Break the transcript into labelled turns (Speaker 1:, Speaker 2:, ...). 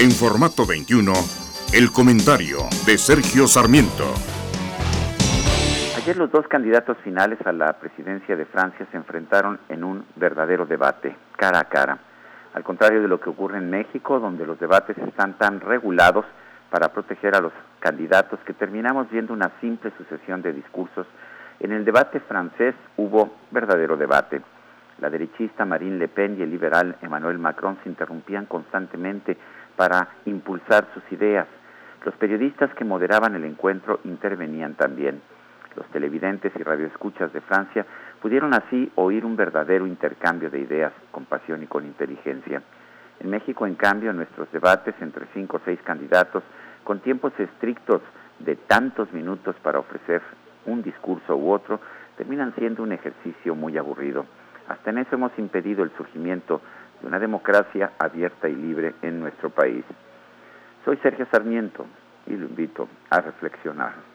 Speaker 1: En formato 21, el comentario de Sergio Sarmiento.
Speaker 2: Ayer los dos candidatos finales a la presidencia de Francia se enfrentaron en un verdadero debate, cara a cara. Al contrario de lo que ocurre en México, donde los debates están tan regulados para proteger a los candidatos que terminamos viendo una simple sucesión de discursos, en el debate francés hubo verdadero debate. La derechista Marine Le Pen y el liberal Emmanuel Macron se interrumpían constantemente para impulsar sus ideas. Los periodistas que moderaban el encuentro intervenían también. Los televidentes y radioescuchas de Francia pudieron así oír un verdadero intercambio de ideas con pasión y con inteligencia. En México, en cambio, nuestros debates entre cinco o seis candidatos, con tiempos estrictos de tantos minutos para ofrecer un discurso u otro, terminan siendo un ejercicio muy aburrido. Hasta en eso hemos impedido el surgimiento de una democracia abierta y libre en nuestro país. Soy Sergio Sarmiento y lo invito a reflexionar.